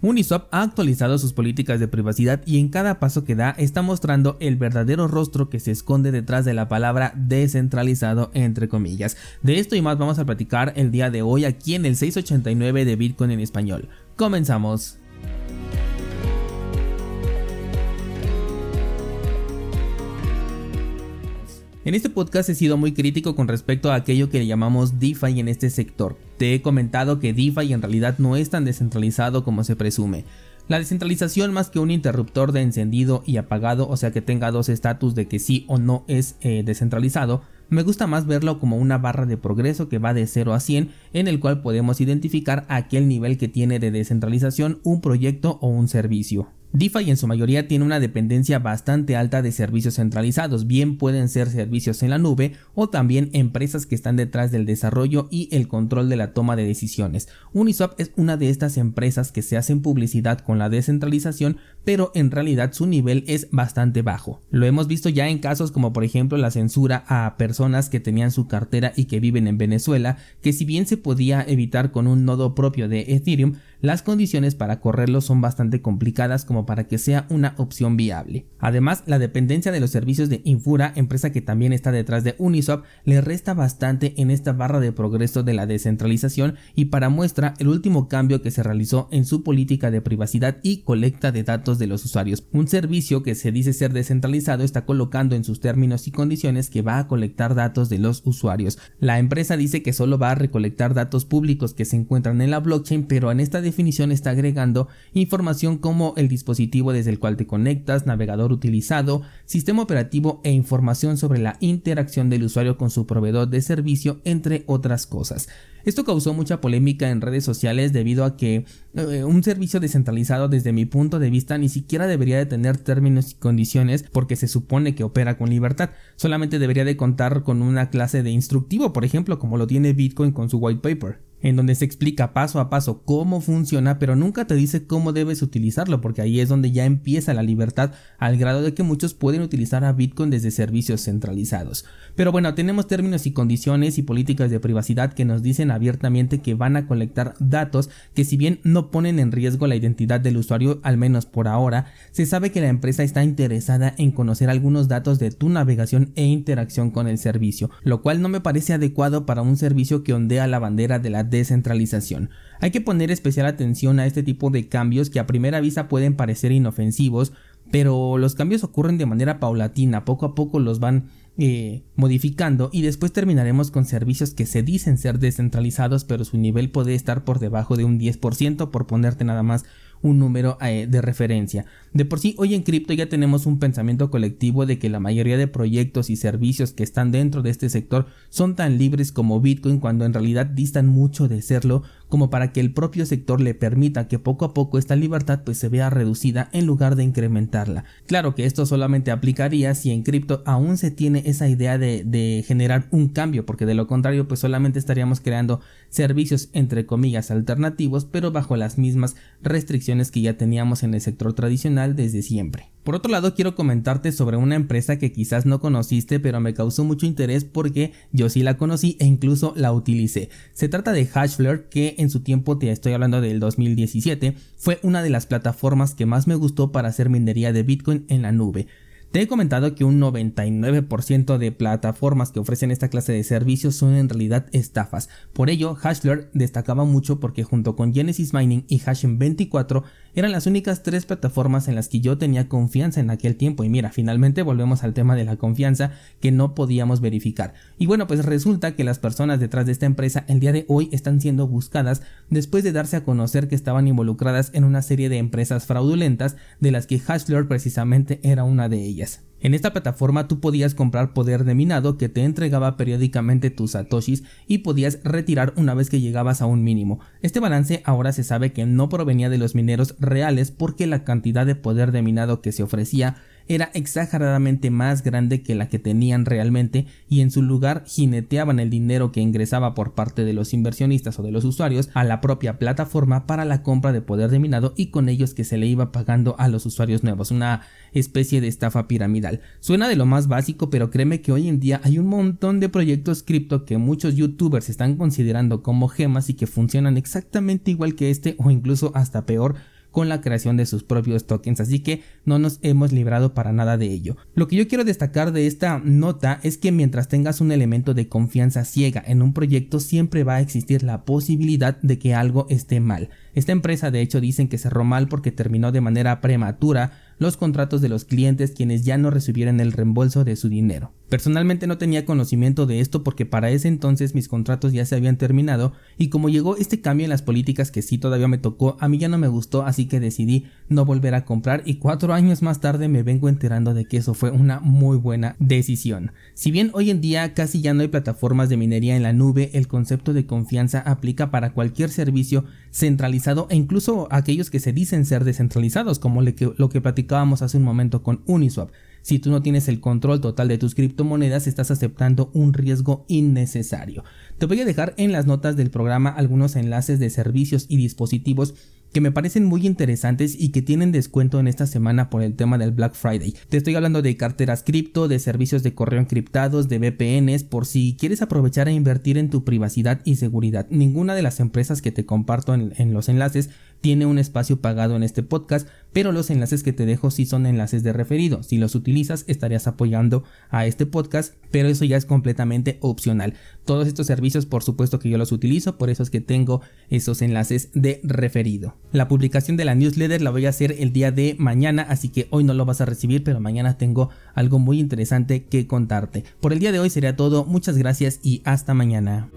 Uniswap ha actualizado sus políticas de privacidad y en cada paso que da está mostrando el verdadero rostro que se esconde detrás de la palabra descentralizado entre comillas. De esto y más vamos a platicar el día de hoy aquí en el 689 de Bitcoin en español. Comenzamos. En este podcast he sido muy crítico con respecto a aquello que llamamos DeFi en este sector. Te he comentado que DeFi en realidad no es tan descentralizado como se presume. La descentralización más que un interruptor de encendido y apagado, o sea que tenga dos estatus de que sí o no es eh, descentralizado, me gusta más verlo como una barra de progreso que va de 0 a 100 en el cual podemos identificar aquel nivel que tiene de descentralización un proyecto o un servicio. DeFi en su mayoría tiene una dependencia bastante alta de servicios centralizados, bien pueden ser servicios en la nube o también empresas que están detrás del desarrollo y el control de la toma de decisiones. Uniswap es una de estas empresas que se hacen publicidad con la descentralización, pero en realidad su nivel es bastante bajo. Lo hemos visto ya en casos como por ejemplo la censura a personas que tenían su cartera y que viven en Venezuela, que si bien se podía evitar con un nodo propio de Ethereum, las condiciones para correrlo son bastante complicadas como para que sea una opción viable. Además, la dependencia de los servicios de Infura, empresa que también está detrás de Uniswap, le resta bastante en esta barra de progreso de la descentralización y para muestra el último cambio que se realizó en su política de privacidad y colecta de datos de los usuarios. Un servicio que se dice ser descentralizado está colocando en sus términos y condiciones que va a colectar datos de los usuarios. La empresa dice que solo va a recolectar datos públicos que se encuentran en la blockchain, pero en esta definición está agregando información como el dispositivo desde el cual te conectas, navegador utilizado, sistema operativo e información sobre la interacción del usuario con su proveedor de servicio, entre otras cosas. Esto causó mucha polémica en redes sociales debido a que eh, un servicio descentralizado desde mi punto de vista ni siquiera debería de tener términos y condiciones porque se supone que opera con libertad, solamente debería de contar con una clase de instructivo, por ejemplo, como lo tiene Bitcoin con su white paper en donde se explica paso a paso cómo funciona, pero nunca te dice cómo debes utilizarlo, porque ahí es donde ya empieza la libertad al grado de que muchos pueden utilizar a Bitcoin desde servicios centralizados. Pero bueno, tenemos términos y condiciones y políticas de privacidad que nos dicen abiertamente que van a colectar datos que si bien no ponen en riesgo la identidad del usuario, al menos por ahora, se sabe que la empresa está interesada en conocer algunos datos de tu navegación e interacción con el servicio, lo cual no me parece adecuado para un servicio que ondea la bandera de la descentralización. Hay que poner especial atención a este tipo de cambios que a primera vista pueden parecer inofensivos, pero los cambios ocurren de manera paulatina, poco a poco los van eh, modificando y después terminaremos con servicios que se dicen ser descentralizados pero su nivel puede estar por debajo de un 10% por ponerte nada más un número eh, de referencia. De por sí, hoy en cripto ya tenemos un pensamiento colectivo de que la mayoría de proyectos y servicios que están dentro de este sector son tan libres como Bitcoin cuando en realidad distan mucho de serlo como para que el propio sector le permita que poco a poco esta libertad pues se vea reducida en lugar de incrementarla. Claro que esto solamente aplicaría si en cripto aún se tiene esa idea de, de generar un cambio porque de lo contrario pues solamente estaríamos creando servicios entre comillas alternativos pero bajo las mismas restricciones que ya teníamos en el sector tradicional desde siempre. Por otro lado, quiero comentarte sobre una empresa que quizás no conociste, pero me causó mucho interés porque yo sí la conocí e incluso la utilicé. Se trata de Hashflare, que en su tiempo, te estoy hablando del 2017, fue una de las plataformas que más me gustó para hacer minería de Bitcoin en la nube. Te he comentado que un 99% de plataformas que ofrecen esta clase de servicios son en realidad estafas. Por ello, Hashflare destacaba mucho porque junto con Genesis Mining y Hashem24 eran las únicas tres plataformas en las que yo tenía confianza en aquel tiempo. Y mira, finalmente volvemos al tema de la confianza que no podíamos verificar. Y bueno, pues resulta que las personas detrás de esta empresa el día de hoy están siendo buscadas después de darse a conocer que estaban involucradas en una serie de empresas fraudulentas de las que Hashflare precisamente era una de ellas. En esta plataforma tú podías comprar poder de minado que te entregaba periódicamente tus satoshis y podías retirar una vez que llegabas a un mínimo. Este balance ahora se sabe que no provenía de los mineros reales porque la cantidad de poder de minado que se ofrecía era exageradamente más grande que la que tenían realmente y en su lugar jineteaban el dinero que ingresaba por parte de los inversionistas o de los usuarios a la propia plataforma para la compra de poder de minado y con ellos que se le iba pagando a los usuarios nuevos, una especie de estafa piramidal. Suena de lo más básico, pero créeme que hoy en día hay un montón de proyectos cripto que muchos youtubers están considerando como gemas y que funcionan exactamente igual que este o incluso hasta peor con la creación de sus propios tokens, así que no nos hemos librado para nada de ello. Lo que yo quiero destacar de esta nota es que mientras tengas un elemento de confianza ciega en un proyecto siempre va a existir la posibilidad de que algo esté mal. Esta empresa de hecho dicen que cerró mal porque terminó de manera prematura los contratos de los clientes quienes ya no recibieron el reembolso de su dinero. Personalmente no tenía conocimiento de esto porque para ese entonces mis contratos ya se habían terminado y como llegó este cambio en las políticas que sí todavía me tocó, a mí ya no me gustó así que decidí no volver a comprar y cuatro años más tarde me vengo enterando de que eso fue una muy buena decisión. Si bien hoy en día casi ya no hay plataformas de minería en la nube, el concepto de confianza aplica para cualquier servicio centralizado e incluso aquellos que se dicen ser descentralizados como lo que, platicábamos hace un momento con Uniswap. Si tú no tienes el control total de tus criptomonedas, estás aceptando un riesgo innecesario. Te voy a dejar en las notas del programa algunos enlaces de servicios y dispositivos que me parecen muy interesantes y que tienen descuento en esta semana por el tema del Black Friday. Te estoy hablando de carteras cripto, de servicios de correo encriptados, de VPNs, por si quieres aprovechar e invertir en tu privacidad y seguridad. Ninguna de las empresas que te comparto en, en los enlaces tiene un espacio pagado en este podcast, pero los enlaces que te dejo sí son enlaces de referido. Si los utilizas estarías apoyando a este podcast, pero eso ya es completamente opcional. Todos estos servicios por supuesto que yo los utilizo, por eso es que tengo esos enlaces de referido. La publicación de la newsletter la voy a hacer el día de mañana, así que hoy no lo vas a recibir, pero mañana tengo algo muy interesante que contarte. Por el día de hoy sería todo, muchas gracias y hasta mañana.